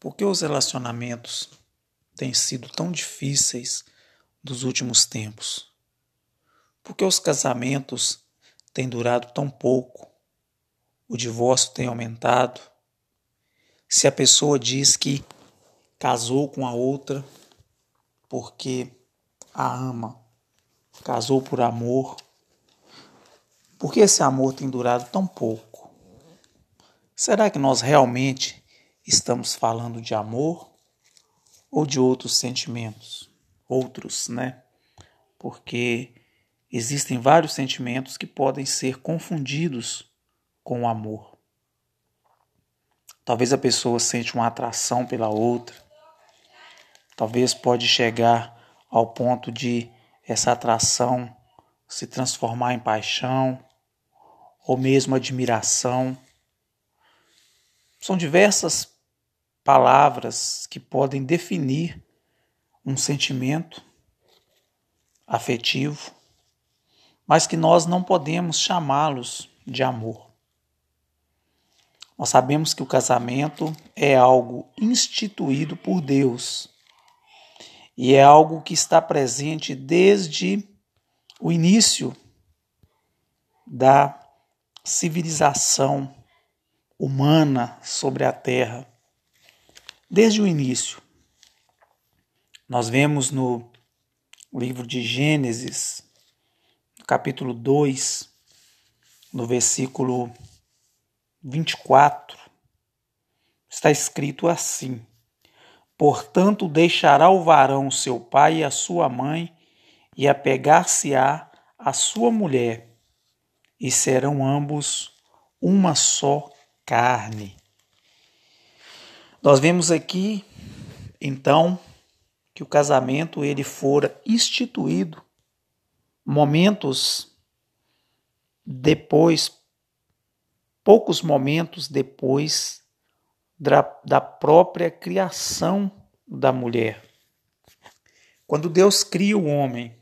Por que os relacionamentos têm sido tão difíceis dos últimos tempos? Por que os casamentos têm durado tão pouco? O divórcio tem aumentado? Se a pessoa diz que casou com a outra porque a ama, casou por amor, por que esse amor tem durado tão pouco? Será que nós realmente estamos falando de amor ou de outros sentimentos? Outros, né? Porque existem vários sentimentos que podem ser confundidos com o amor. Talvez a pessoa sente uma atração pela outra. Talvez pode chegar ao ponto de essa atração se transformar em paixão ou mesmo admiração. São diversas palavras que podem definir um sentimento afetivo, mas que nós não podemos chamá-los de amor. Nós sabemos que o casamento é algo instituído por Deus e é algo que está presente desde o início da civilização humana sobre a Terra desde o início. Nós vemos no livro de Gênesis, capítulo 2, no versículo 24, está escrito assim: Portanto, deixará o varão seu pai e a sua mãe, e apegar-se-á a sua mulher, e serão ambos uma só carne. Nós vemos aqui, então, que o casamento ele fora instituído momentos depois, poucos momentos depois da, da própria criação da mulher. Quando Deus cria o homem,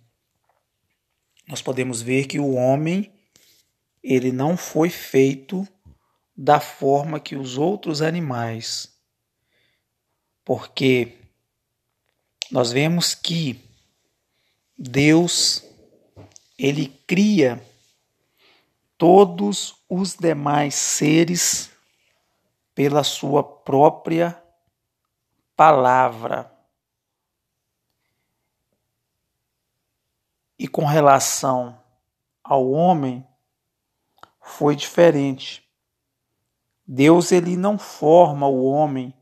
nós podemos ver que o homem ele não foi feito da forma que os outros animais porque nós vemos que Deus ele cria todos os demais seres pela sua própria palavra. E com relação ao homem foi diferente. Deus ele não forma o homem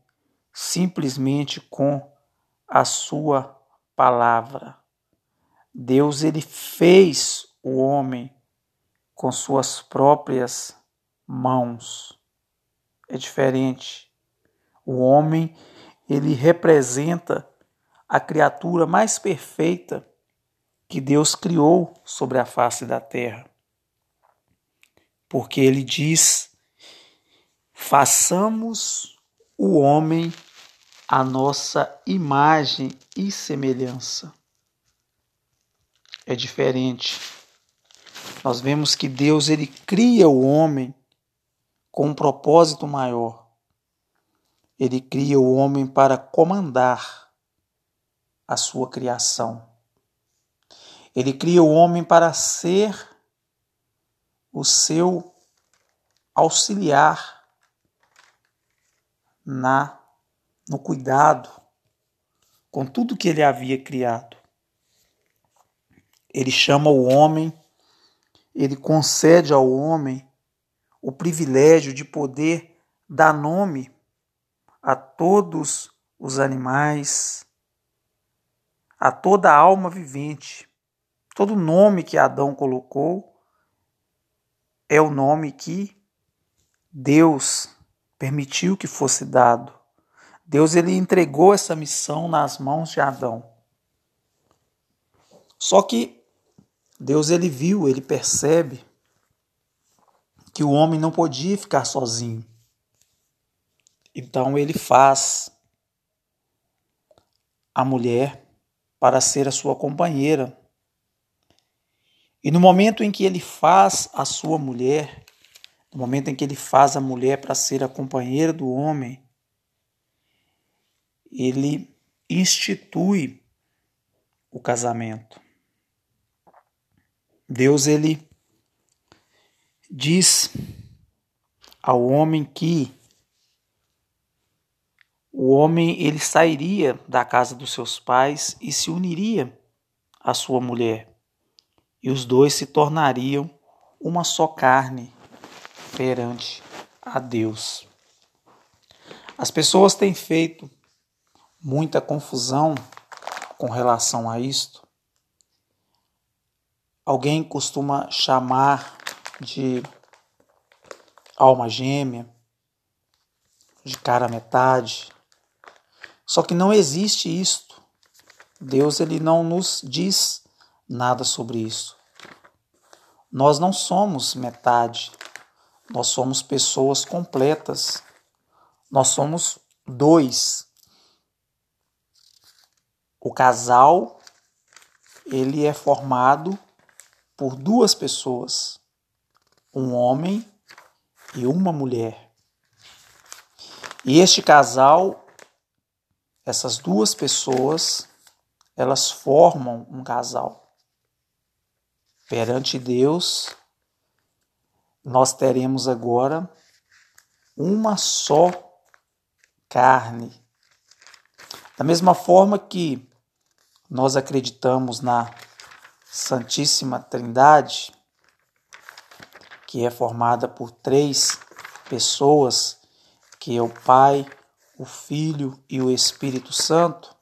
simplesmente com a sua palavra. Deus ele fez o homem com suas próprias mãos. É diferente. O homem ele representa a criatura mais perfeita que Deus criou sobre a face da terra. Porque ele diz: façamos o homem a nossa imagem e semelhança. É diferente. Nós vemos que Deus ele cria o homem com um propósito maior. Ele cria o homem para comandar a sua criação. Ele cria o homem para ser o seu auxiliar na no cuidado com tudo que ele havia criado. Ele chama o homem, ele concede ao homem o privilégio de poder dar nome a todos os animais, a toda a alma vivente. Todo nome que Adão colocou é o nome que Deus permitiu que fosse dado. Deus ele entregou essa missão nas mãos de Adão. Só que Deus ele viu, ele percebe que o homem não podia ficar sozinho. Então ele faz a mulher para ser a sua companheira. E no momento em que ele faz a sua mulher, no momento em que ele faz a mulher para ser a companheira do homem, ele institui o casamento. Deus ele diz ao homem que o homem ele sairia da casa dos seus pais e se uniria à sua mulher, e os dois se tornariam uma só carne perante a Deus. As pessoas têm feito muita confusão com relação a isto. Alguém costuma chamar de alma gêmea, de cara metade. Só que não existe isto. Deus ele não nos diz nada sobre isso. Nós não somos metade. Nós somos pessoas completas. Nós somos dois. O casal ele é formado por duas pessoas, um homem e uma mulher. E este casal, essas duas pessoas, elas formam um casal. Perante Deus, nós teremos agora uma só carne. Da mesma forma que nós acreditamos na Santíssima Trindade, que é formada por três pessoas, que é o Pai, o Filho e o Espírito Santo,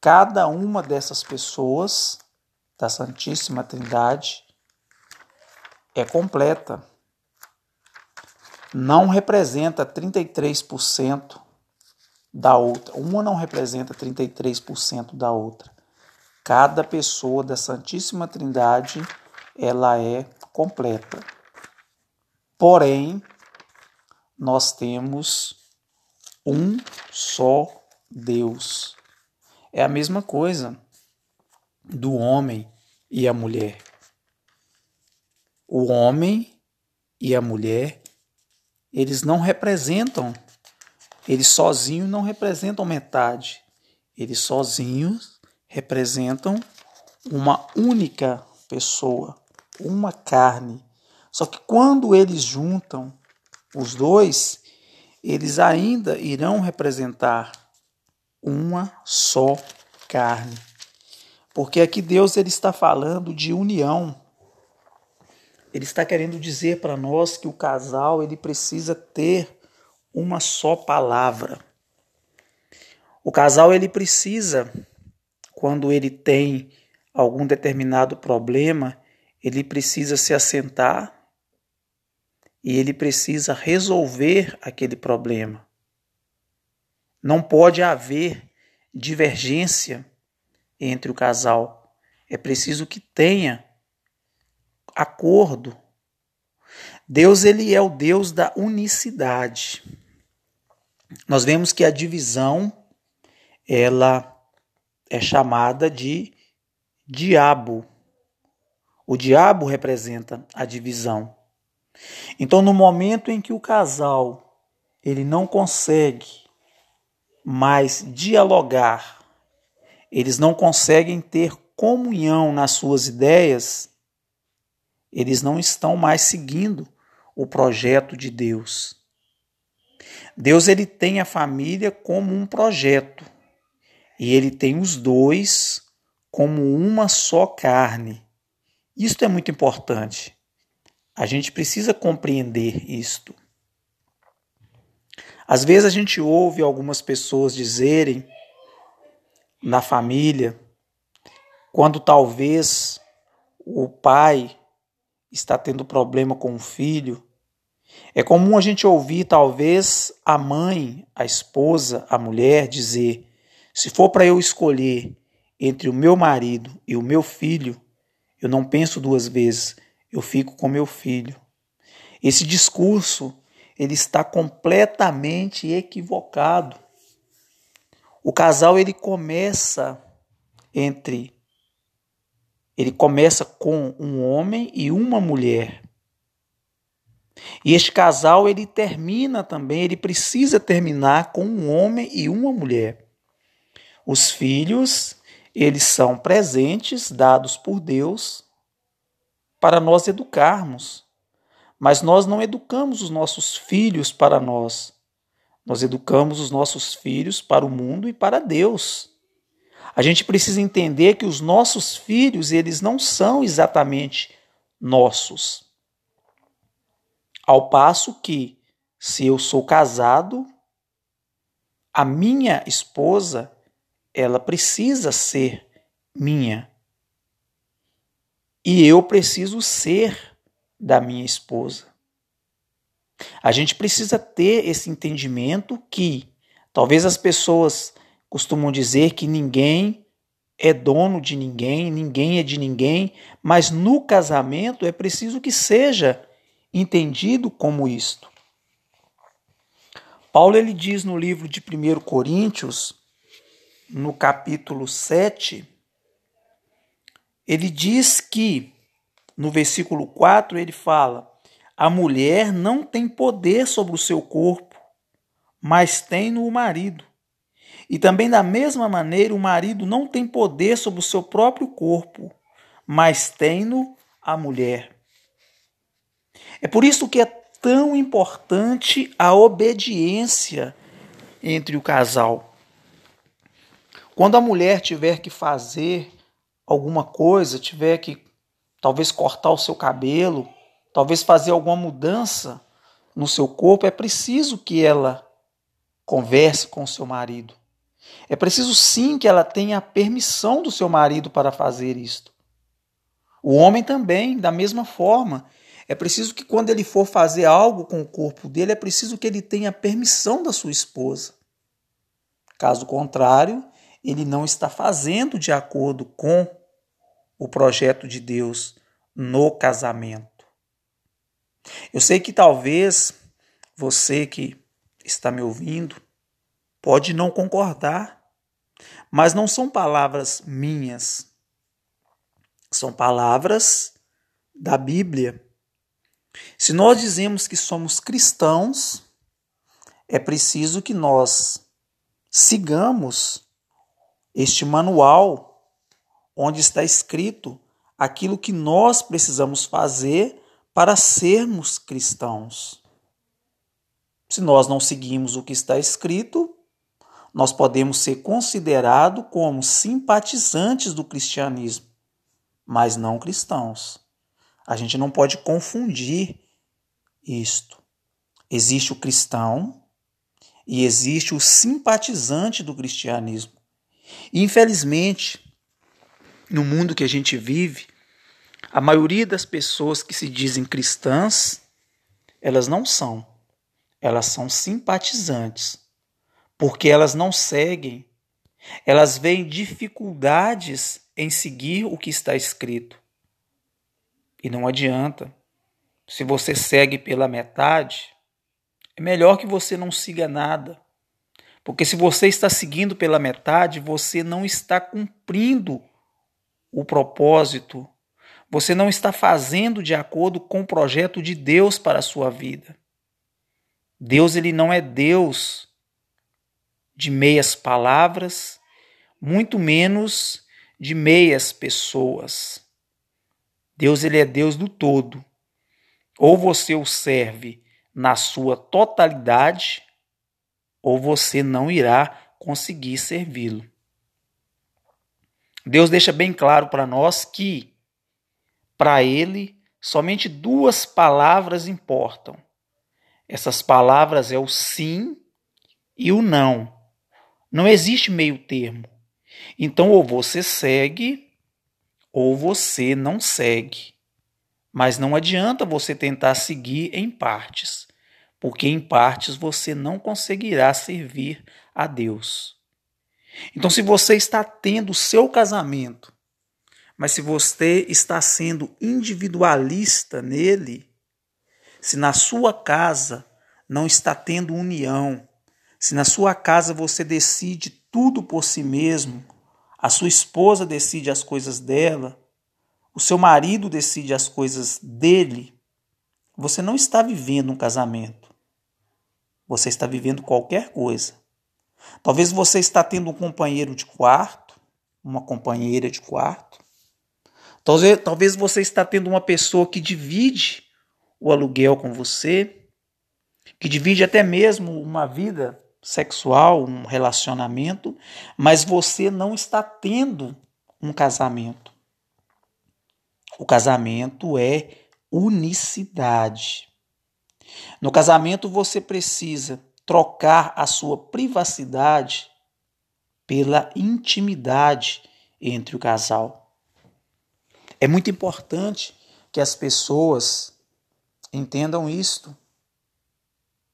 cada uma dessas pessoas da Santíssima Trindade é completa. Não representa 33% da outra. Uma não representa 33% da outra. Cada pessoa da Santíssima Trindade, ela é completa. Porém, nós temos um só Deus. É a mesma coisa do homem e a mulher. O homem e a mulher, eles não representam, eles sozinhos não representam metade. Eles sozinhos representam uma única pessoa, uma carne. Só que quando eles juntam os dois, eles ainda irão representar uma só carne. Porque aqui Deus ele está falando de união. Ele está querendo dizer para nós que o casal ele precisa ter uma só palavra. O casal ele precisa quando ele tem algum determinado problema, ele precisa se assentar e ele precisa resolver aquele problema. Não pode haver divergência entre o casal. É preciso que tenha acordo. Deus ele é o Deus da unicidade. Nós vemos que a divisão ela é chamada de diabo. O diabo representa a divisão. Então, no momento em que o casal ele não consegue mais dialogar, eles não conseguem ter comunhão nas suas ideias, eles não estão mais seguindo o projeto de Deus. Deus ele tem a família como um projeto. E ele tem os dois como uma só carne. Isto é muito importante. A gente precisa compreender isto. Às vezes a gente ouve algumas pessoas dizerem na família, quando talvez o pai está tendo problema com o filho, é comum a gente ouvir talvez a mãe, a esposa, a mulher dizer: se for para eu escolher entre o meu marido e o meu filho, eu não penso duas vezes, eu fico com meu filho. Esse discurso ele está completamente equivocado. O casal ele começa entre ele começa com um homem e uma mulher. E este casal ele termina também, ele precisa terminar com um homem e uma mulher. Os filhos, eles são presentes dados por Deus para nós educarmos. Mas nós não educamos os nossos filhos para nós. Nós educamos os nossos filhos para o mundo e para Deus. A gente precisa entender que os nossos filhos, eles não são exatamente nossos. Ao passo que, se eu sou casado, a minha esposa, ela precisa ser minha. E eu preciso ser da minha esposa. A gente precisa ter esse entendimento que talvez as pessoas costumam dizer que ninguém é dono de ninguém, ninguém é de ninguém, mas no casamento é preciso que seja entendido como isto. Paulo ele diz no livro de 1 Coríntios, no capítulo 7, ele diz que no versículo 4 ele fala: a mulher não tem poder sobre o seu corpo, mas tem no marido. E também, da mesma maneira, o marido não tem poder sobre o seu próprio corpo, mas tem no a mulher. É por isso que é tão importante a obediência entre o casal. Quando a mulher tiver que fazer alguma coisa, tiver que talvez cortar o seu cabelo, talvez fazer alguma mudança no seu corpo, é preciso que ela converse com o seu marido. É preciso sim que ela tenha a permissão do seu marido para fazer isto. O homem também, da mesma forma. É preciso que quando ele for fazer algo com o corpo dele, é preciso que ele tenha a permissão da sua esposa. Caso contrário, ele não está fazendo de acordo com o projeto de Deus no casamento. Eu sei que talvez você que está me ouvindo pode não concordar, mas não são palavras minhas. São palavras da Bíblia. Se nós dizemos que somos cristãos, é preciso que nós sigamos este manual onde está escrito aquilo que nós precisamos fazer para sermos cristãos. Se nós não seguimos o que está escrito, nós podemos ser considerados como simpatizantes do cristianismo, mas não cristãos. A gente não pode confundir isto. Existe o cristão e existe o simpatizante do cristianismo. E, infelizmente, no mundo que a gente vive, a maioria das pessoas que se dizem cristãs, elas não são. Elas são simpatizantes, porque elas não seguem. Elas veem dificuldades em seguir o que está escrito. E não adianta. Se você segue pela metade, é melhor que você não siga nada. Porque se você está seguindo pela metade, você não está cumprindo o propósito você não está fazendo de acordo com o projeto de Deus para a sua vida. Deus ele não é Deus de meias palavras, muito menos de meias pessoas. Deus ele é Deus do todo. Ou você o serve na sua totalidade, ou você não irá conseguir servi-lo. Deus deixa bem claro para nós que para ele, somente duas palavras importam. Essas palavras é o sim e o não. Não existe meio termo. Então, ou você segue, ou você não segue. Mas não adianta você tentar seguir em partes, porque em partes você não conseguirá servir a Deus. Então, se você está tendo o seu casamento mas se você está sendo individualista nele, se na sua casa não está tendo união, se na sua casa você decide tudo por si mesmo, a sua esposa decide as coisas dela, o seu marido decide as coisas dele, você não está vivendo um casamento. Você está vivendo qualquer coisa. Talvez você está tendo um companheiro de quarto, uma companheira de quarto. Talvez, talvez você está tendo uma pessoa que divide o aluguel com você, que divide até mesmo uma vida sexual, um relacionamento, mas você não está tendo um casamento. O casamento é unicidade. No casamento você precisa trocar a sua privacidade pela intimidade entre o casal. É muito importante que as pessoas entendam isto,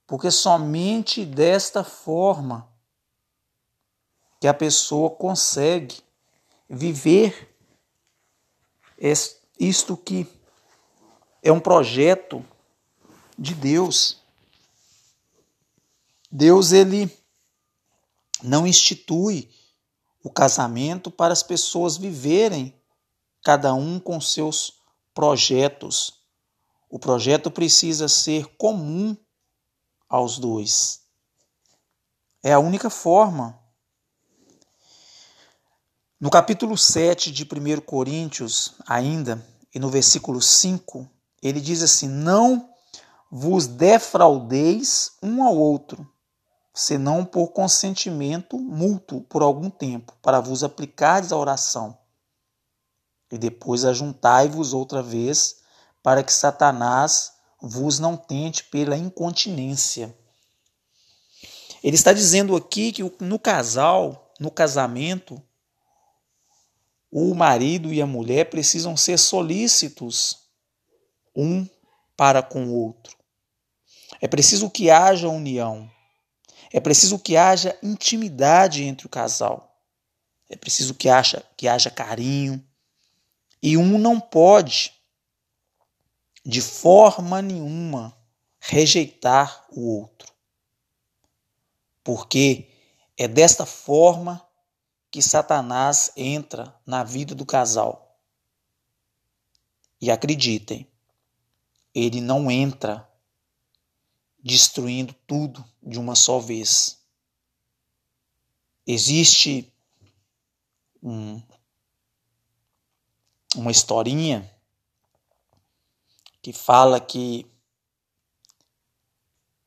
porque somente desta forma que a pessoa consegue viver isto que é um projeto de Deus. Deus ele não institui o casamento para as pessoas viverem cada um com seus projetos. O projeto precisa ser comum aos dois. É a única forma. No capítulo 7 de 1 Coríntios, ainda, e no versículo 5, ele diz assim: Não vos defraudeis um ao outro, senão por consentimento mútuo por algum tempo, para vos aplicares a oração. E depois ajuntai-vos outra vez, para que Satanás vos não tente pela incontinência. Ele está dizendo aqui que no casal, no casamento, o marido e a mulher precisam ser solícitos um para com o outro. É preciso que haja união. É preciso que haja intimidade entre o casal. É preciso que haja, que haja carinho. E um não pode, de forma nenhuma, rejeitar o outro. Porque é desta forma que Satanás entra na vida do casal. E acreditem, ele não entra destruindo tudo de uma só vez. Existe um, uma historinha que fala que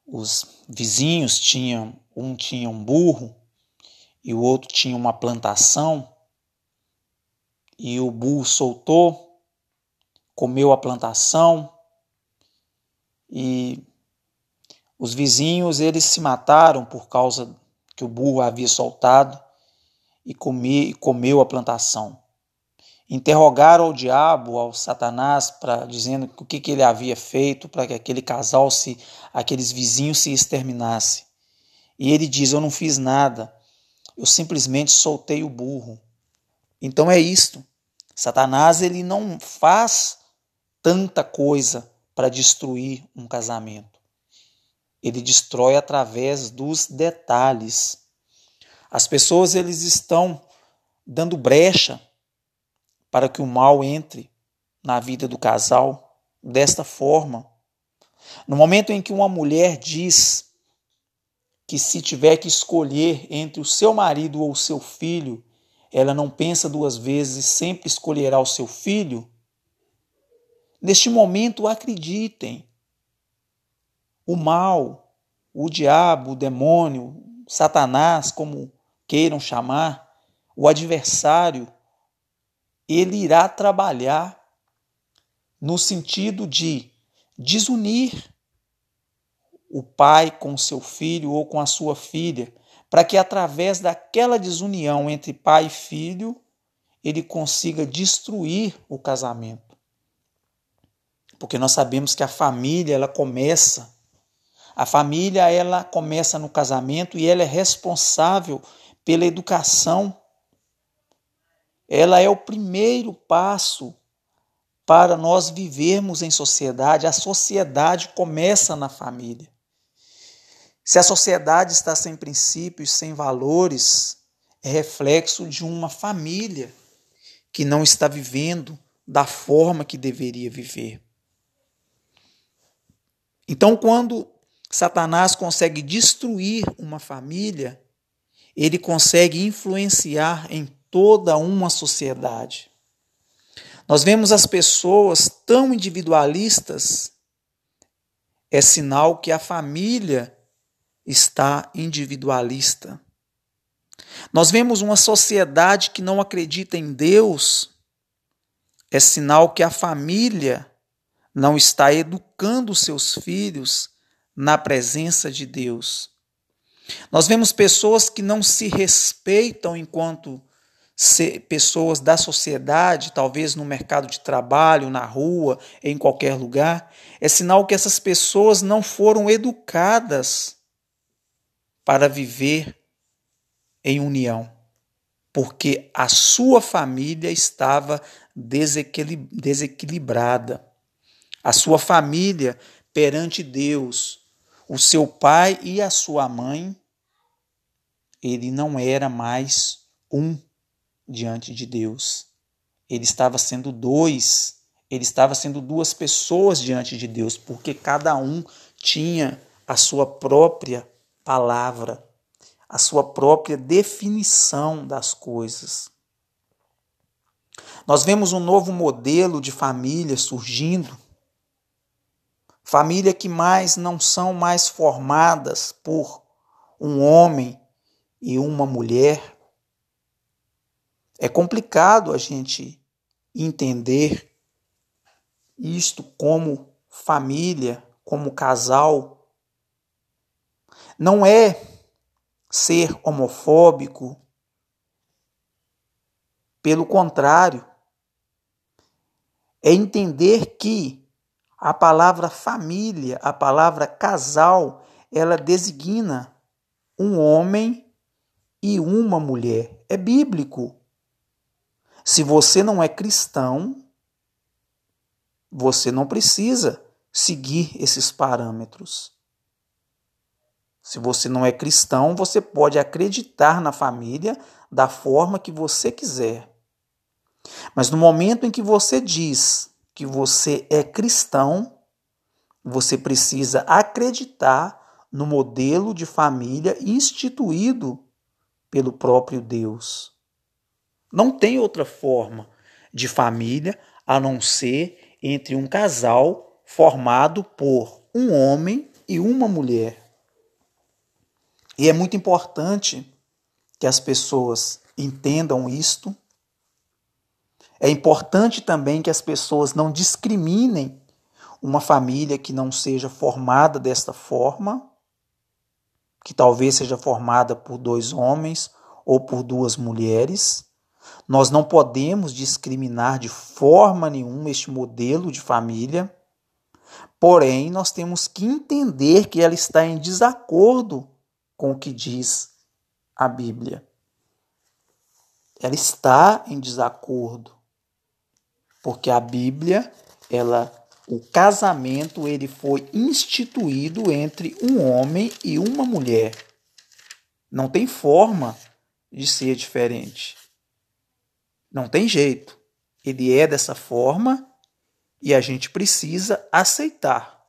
os vizinhos tinham um tinha um burro e o outro tinha uma plantação e o burro soltou, comeu a plantação e os vizinhos eles se mataram por causa que o burro havia soltado e come, comeu a plantação. Interrogaram ao diabo, ao Satanás, para dizendo o que, que ele havia feito para que aquele casal se, aqueles vizinhos se exterminassem. E ele diz: Eu não fiz nada, eu simplesmente soltei o burro. Então é isto. Satanás ele não faz tanta coisa para destruir um casamento. Ele destrói através dos detalhes. As pessoas eles estão dando brecha para que o mal entre na vida do casal desta forma. No momento em que uma mulher diz que se tiver que escolher entre o seu marido ou o seu filho, ela não pensa duas vezes e sempre escolherá o seu filho, neste momento acreditem, o mal, o diabo, o demônio, Satanás, como queiram chamar, o adversário, ele irá trabalhar no sentido de desunir o pai com seu filho ou com a sua filha, para que através daquela desunião entre pai e filho, ele consiga destruir o casamento. Porque nós sabemos que a família ela começa a família ela começa no casamento e ela é responsável pela educação. Ela é o primeiro passo para nós vivermos em sociedade. A sociedade começa na família. Se a sociedade está sem princípios, sem valores, é reflexo de uma família que não está vivendo da forma que deveria viver. Então, quando Satanás consegue destruir uma família, ele consegue influenciar em toda uma sociedade. Nós vemos as pessoas tão individualistas, é sinal que a família está individualista. Nós vemos uma sociedade que não acredita em Deus, é sinal que a família não está educando seus filhos na presença de Deus. Nós vemos pessoas que não se respeitam enquanto pessoas da sociedade, talvez no mercado de trabalho, na rua, em qualquer lugar. É sinal que essas pessoas não foram educadas para viver em união, porque a sua família estava desequilibrada. A sua família perante Deus, o seu pai e a sua mãe, ele não era mais um diante de Deus. Ele estava sendo dois, ele estava sendo duas pessoas diante de Deus, porque cada um tinha a sua própria palavra, a sua própria definição das coisas. Nós vemos um novo modelo de família surgindo. Família que mais não são mais formadas por um homem e uma mulher. É complicado a gente entender isto como família, como casal. Não é ser homofóbico. Pelo contrário, é entender que a palavra família, a palavra casal, ela designa um homem e uma mulher. É bíblico. Se você não é cristão, você não precisa seguir esses parâmetros. Se você não é cristão, você pode acreditar na família da forma que você quiser. Mas no momento em que você diz que você é cristão, você precisa acreditar no modelo de família instituído pelo próprio Deus. Não tem outra forma de família a não ser entre um casal formado por um homem e uma mulher. E é muito importante que as pessoas entendam isto. É importante também que as pessoas não discriminem uma família que não seja formada desta forma, que talvez seja formada por dois homens ou por duas mulheres. Nós não podemos discriminar de forma nenhuma este modelo de família, porém, nós temos que entender que ela está em desacordo com o que diz a Bíblia. Ela está em desacordo, porque a Bíblia, ela, o casamento, ele foi instituído entre um homem e uma mulher. Não tem forma de ser diferente. Não tem jeito. Ele é dessa forma e a gente precisa aceitar.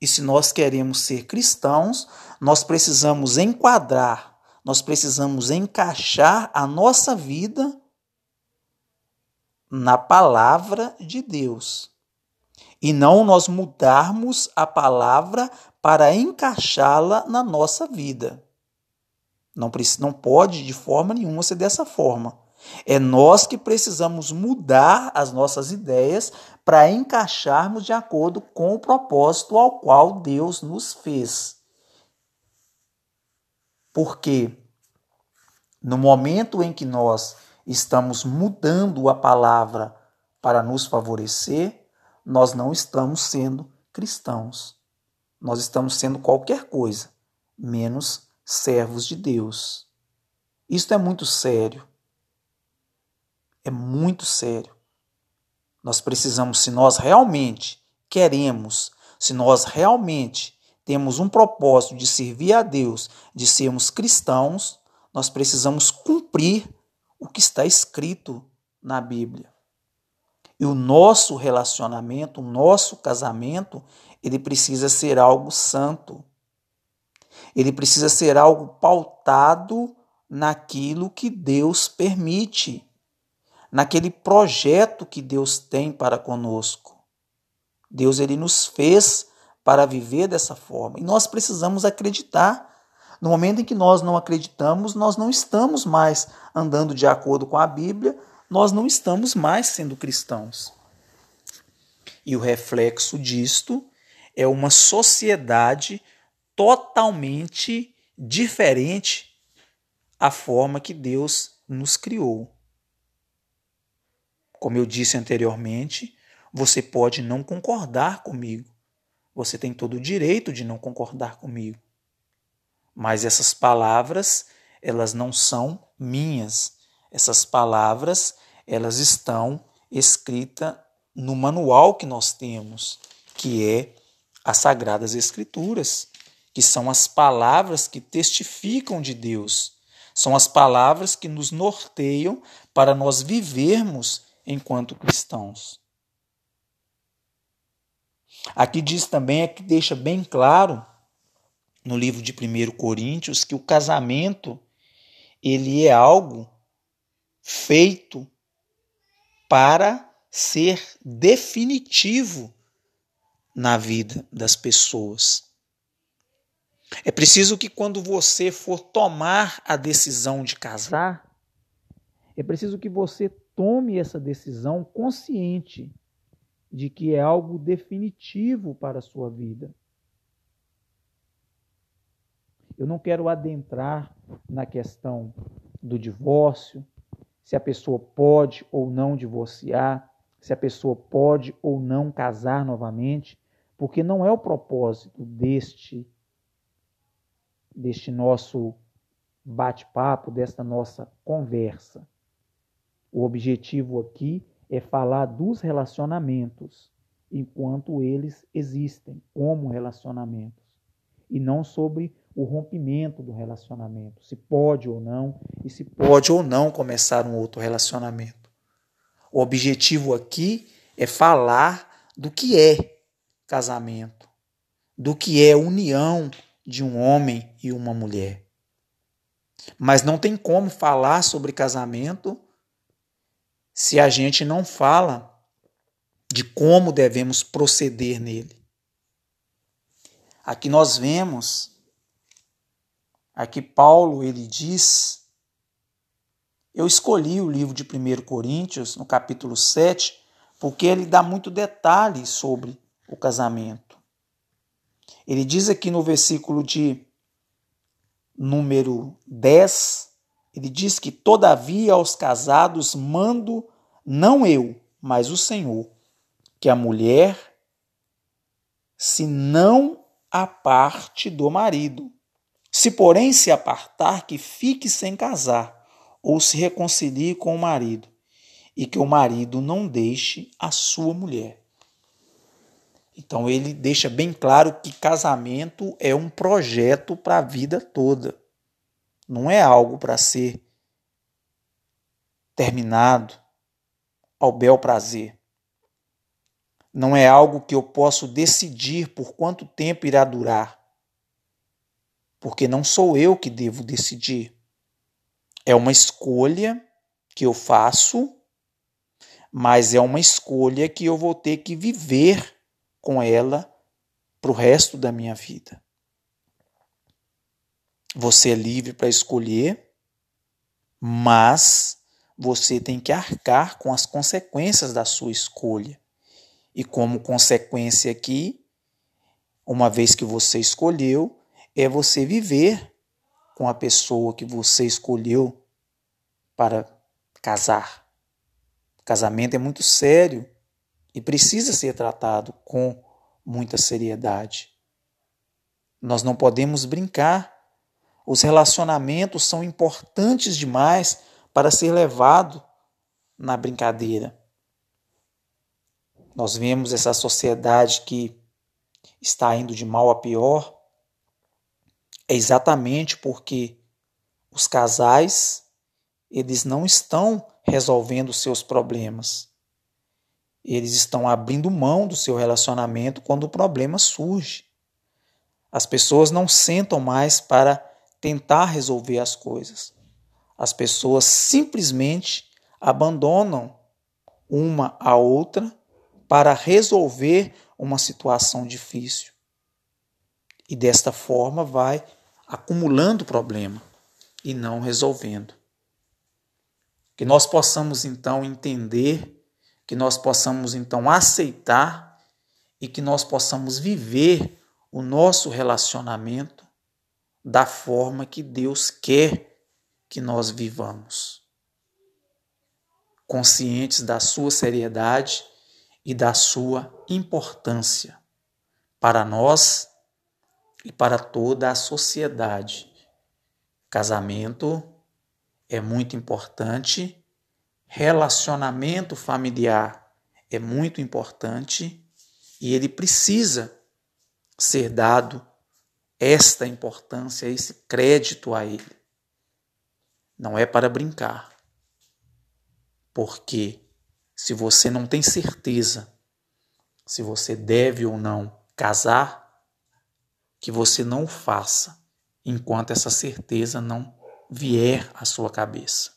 E se nós queremos ser cristãos, nós precisamos enquadrar, nós precisamos encaixar a nossa vida na palavra de Deus. E não nós mudarmos a palavra para encaixá-la na nossa vida. Não, não pode de forma nenhuma ser dessa forma. É nós que precisamos mudar as nossas ideias para encaixarmos de acordo com o propósito ao qual Deus nos fez. Porque no momento em que nós estamos mudando a palavra para nos favorecer, nós não estamos sendo cristãos. Nós estamos sendo qualquer coisa, menos servos de Deus. Isto é muito sério é muito sério. Nós precisamos, se nós realmente queremos, se nós realmente temos um propósito de servir a Deus, de sermos cristãos, nós precisamos cumprir o que está escrito na Bíblia. E o nosso relacionamento, o nosso casamento, ele precisa ser algo santo. Ele precisa ser algo pautado naquilo que Deus permite, naquele projeto que Deus tem para conosco. Deus ele nos fez para viver dessa forma e nós precisamos acreditar. No momento em que nós não acreditamos, nós não estamos mais andando de acordo com a Bíblia, nós não estamos mais sendo cristãos. E o reflexo disto é uma sociedade totalmente diferente à forma que Deus nos criou. Como eu disse anteriormente, você pode não concordar comigo. Você tem todo o direito de não concordar comigo. Mas essas palavras, elas não são minhas. Essas palavras, elas estão escritas no manual que nós temos, que é as Sagradas Escrituras, que são as palavras que testificam de Deus, são as palavras que nos norteiam para nós vivermos enquanto cristãos. Aqui diz também, é que deixa bem claro no livro de 1 Coríntios que o casamento ele é algo feito para ser definitivo na vida das pessoas. É preciso que quando você for tomar a decisão de casar, é preciso que você tome essa decisão consciente de que é algo definitivo para a sua vida. Eu não quero adentrar na questão do divórcio, se a pessoa pode ou não divorciar, se a pessoa pode ou não casar novamente, porque não é o propósito deste deste nosso bate-papo, desta nossa conversa. O objetivo aqui é falar dos relacionamentos enquanto eles existem como relacionamentos e não sobre o rompimento do relacionamento, se pode ou não e se pode ou não começar um outro relacionamento. O objetivo aqui é falar do que é casamento, do que é união de um homem e uma mulher. Mas não tem como falar sobre casamento se a gente não fala de como devemos proceder nele. Aqui nós vemos, aqui Paulo ele diz, eu escolhi o livro de 1 Coríntios, no capítulo 7, porque ele dá muito detalhe sobre o casamento. Ele diz aqui no versículo de número 10, ele diz que, todavia, aos casados mando não eu, mas o Senhor, que a mulher se não aparte do marido. Se, porém, se apartar, que fique sem casar, ou se reconcilie com o marido, e que o marido não deixe a sua mulher. Então ele deixa bem claro que casamento é um projeto para a vida toda não é algo para ser terminado ao bel prazer. Não é algo que eu posso decidir por quanto tempo irá durar. Porque não sou eu que devo decidir. É uma escolha que eu faço, mas é uma escolha que eu vou ter que viver com ela para o resto da minha vida. Você é livre para escolher, mas você tem que arcar com as consequências da sua escolha. E como consequência aqui, uma vez que você escolheu, é você viver com a pessoa que você escolheu para casar. casamento é muito sério e precisa ser tratado com muita seriedade. Nós não podemos brincar os relacionamentos são importantes demais para ser levado na brincadeira. Nós vemos essa sociedade que está indo de mal a pior é exatamente porque os casais eles não estão resolvendo seus problemas. eles estão abrindo mão do seu relacionamento quando o problema surge. As pessoas não sentam mais para tentar resolver as coisas. As pessoas simplesmente abandonam uma a outra para resolver uma situação difícil. E desta forma vai acumulando problema e não resolvendo. Que nós possamos então entender que nós possamos então aceitar e que nós possamos viver o nosso relacionamento da forma que Deus quer que nós vivamos. Conscientes da sua seriedade e da sua importância para nós e para toda a sociedade. Casamento é muito importante relacionamento familiar é muito importante e ele precisa ser dado esta importância, esse crédito a ele. Não é para brincar. Porque se você não tem certeza se você deve ou não casar, que você não faça enquanto essa certeza não vier à sua cabeça.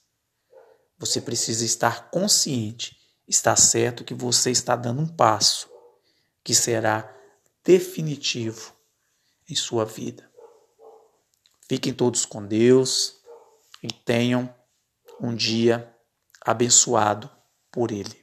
Você precisa estar consciente, está certo que você está dando um passo que será definitivo em sua vida. Fiquem todos com Deus e tenham um dia abençoado por Ele.